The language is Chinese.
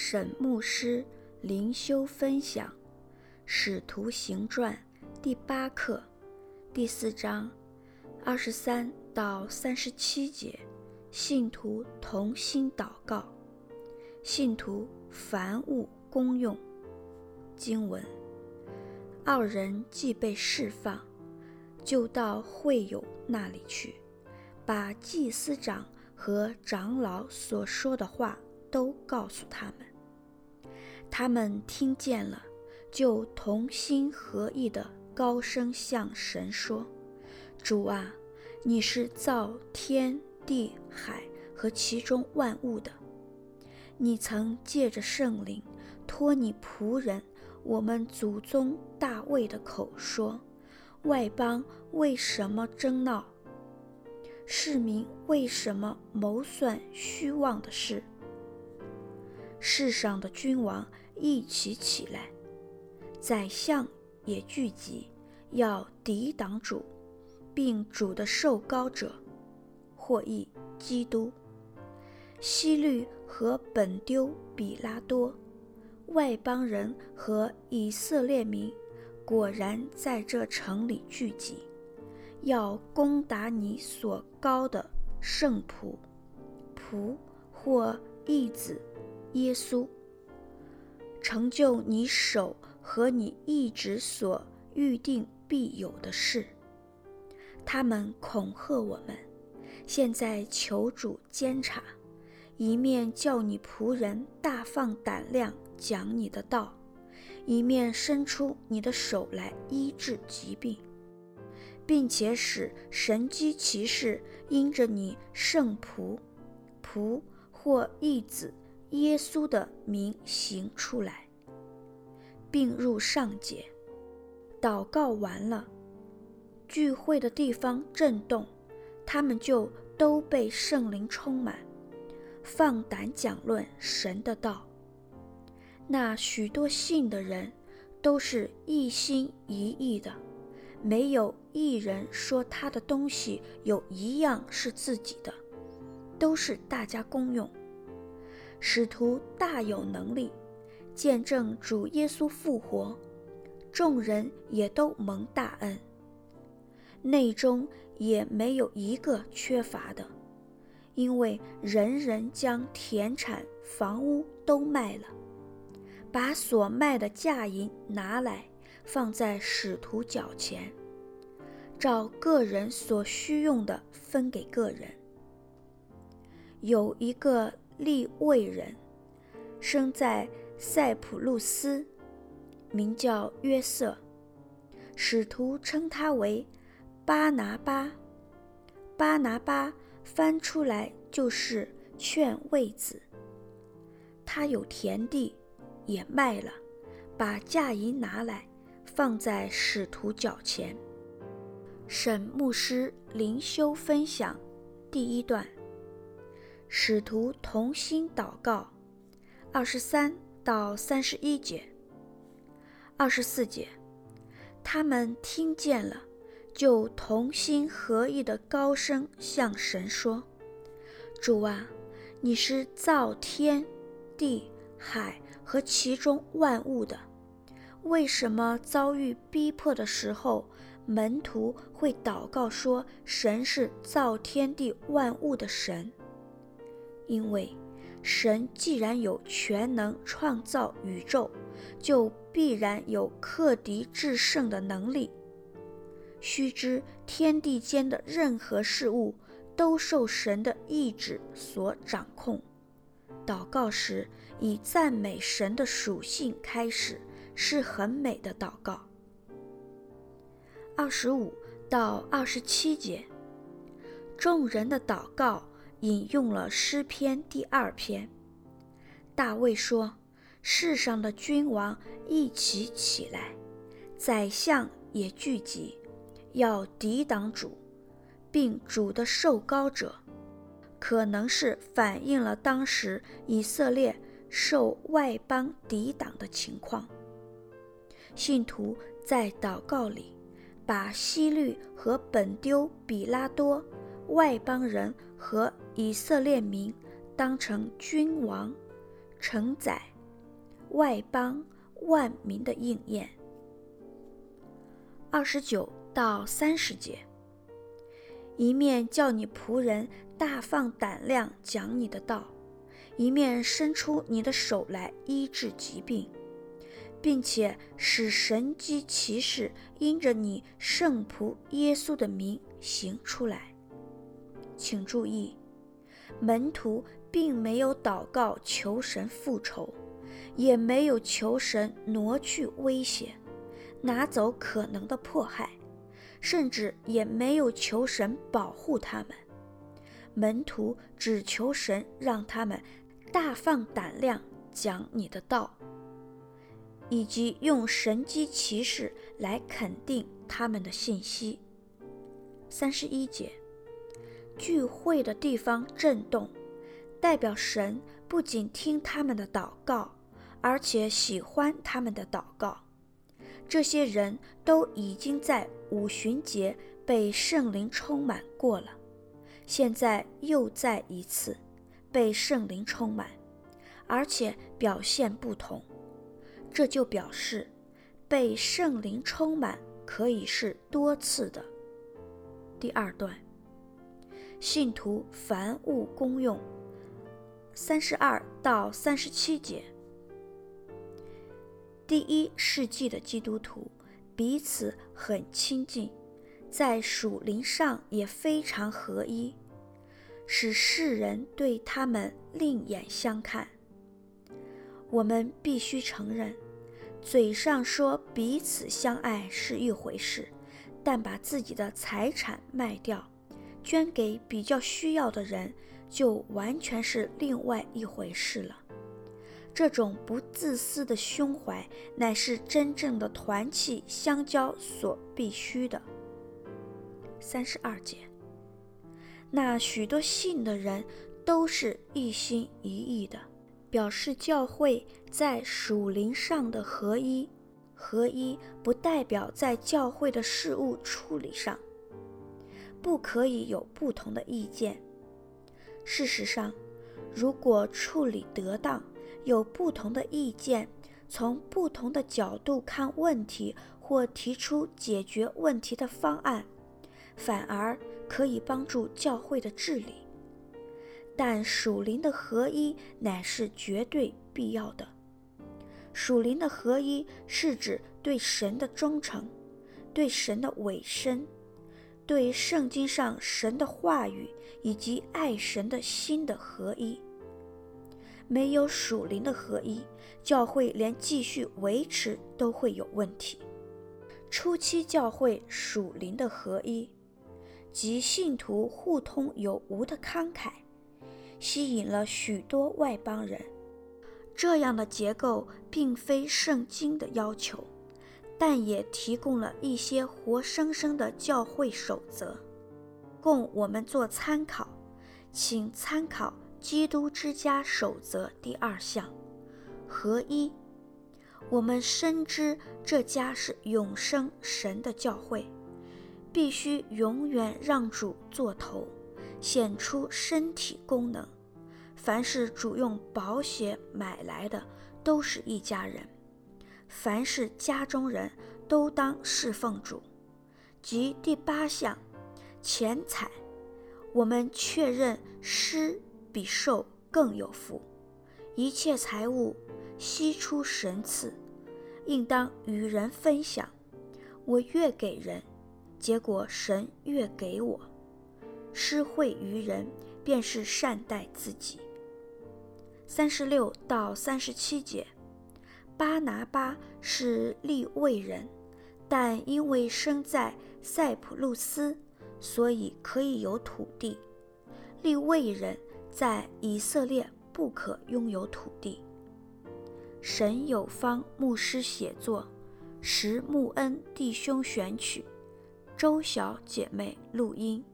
沈牧师灵修分享《使徒行传》第八课第四章二十三到三十七节，信徒同心祷告，信徒凡物公用。经文：二人既被释放，就到会友那里去，把祭司长和长老所说的话都告诉他们。他们听见了，就同心合意地高声向神说：“主啊，你是造天地海和其中万物的。你曾借着圣灵托你仆人我们祖宗大卫的口说：外邦为什么争闹？市民为什么谋算虚妄的事？”世上的君王一起起来，宰相也聚集，要抵挡主，并主的受膏者，或译基督。希律和本丢比拉多，外邦人和以色列民，果然在这城里聚集，要攻打你所膏的圣仆，仆或义子。耶稣，成就你手和你一直所预定必有的事。他们恐吓我们，现在求主监察，一面叫你仆人大放胆量讲你的道，一面伸出你的手来医治疾病，并且使神迹奇事因着你圣仆、仆或义子。耶稣的名行出来，并入上节。祷告完了，聚会的地方震动，他们就都被圣灵充满，放胆讲论神的道。那许多信的人都是一心一意的，没有一人说他的东西有一样是自己的，都是大家公用。使徒大有能力，见证主耶稣复活，众人也都蒙大恩，内中也没有一个缺乏的，因为人人将田产房屋都卖了，把所卖的价银拿来放在使徒脚前，照个人所需用的分给个人。有一个。利未人，生在塞浦路斯，名叫约瑟。使徒称他为巴拿巴。巴拿巴翻出来就是劝慰子。他有田地，也卖了，把价银拿来放在使徒脚前。沈牧师灵修分享第一段。使徒同心祷告，二十三到三十一节。二十四节，他们听见了，就同心合意的高声向神说：“主啊，你是造天地海和其中万物的，为什么遭遇逼迫的时候，门徒会祷告说神是造天地万物的神？”因为神既然有全能创造宇宙，就必然有克敌制胜的能力。须知天地间的任何事物都受神的意志所掌控。祷告时以赞美神的属性开始，是很美的祷告。二十五到二十七节，众人的祷告。引用了诗篇第二篇，大卫说：“世上的君王一起起来，宰相也聚集，要抵挡主，并主的受膏者。”可能是反映了当时以色列受外邦抵挡的情况。信徒在祷告里，把希律和本丢比拉多。外邦人和以色列民当成君王、承载外邦万民的应验。二十九到三十节，一面叫你仆人大放胆量讲你的道，一面伸出你的手来医治疾病，并且使神迹奇事因着你圣仆耶稣的名行出来。请注意，门徒并没有祷告求神复仇，也没有求神挪去威胁，拿走可能的迫害，甚至也没有求神保护他们。门徒只求神让他们大放胆量讲你的道，以及用神迹奇事来肯定他们的信息。三十一节。聚会的地方震动，代表神不仅听他们的祷告，而且喜欢他们的祷告。这些人都已经在五旬节被圣灵充满过了，现在又再一次被圣灵充满，而且表现不同。这就表示被圣灵充满可以是多次的。第二段。信徒凡物公用，三十二到三十七节。第一世纪的基督徒彼此很亲近，在属灵上也非常合一，使世人对他们另眼相看。我们必须承认，嘴上说彼此相爱是一回事，但把自己的财产卖掉。捐给比较需要的人，就完全是另外一回事了。这种不自私的胸怀，乃是真正的团契相交所必须的。三十二节，那许多信的人都是一心一意的，表示教会在属灵上的合一。合一不代表在教会的事务处理上。不可以有不同的意见。事实上，如果处理得当，有不同的意见，从不同的角度看问题，或提出解决问题的方案，反而可以帮助教会的治理。但属灵的合一乃是绝对必要的。属灵的合一是指对神的忠诚，对神的委身。对圣经上神的话语以及爱神的心的合一，没有属灵的合一，教会连继续维持都会有问题。初期教会属灵的合一，即信徒互通有无的慷慨，吸引了许多外邦人。这样的结构并非圣经的要求。但也提供了一些活生生的教会守则，供我们做参考。请参考《基督之家守则》第二项：合一。我们深知这家是永生神的教会，必须永远让主做头，显出身体功能。凡是主用宝血买来的，都是一家人。凡是家中人都当侍奉主，即第八项，钱财，我们确认施比受更有福。一切财物悉出神赐，应当与人分享。我越给人，结果神越给我。施惠于人，便是善待自己。三十六到三十七节。巴拿巴是利未人，但因为生在塞浦路斯，所以可以有土地。利未人在以色列不可拥有土地。神有方牧师写作，石木恩弟兄选曲，周小姐妹录音。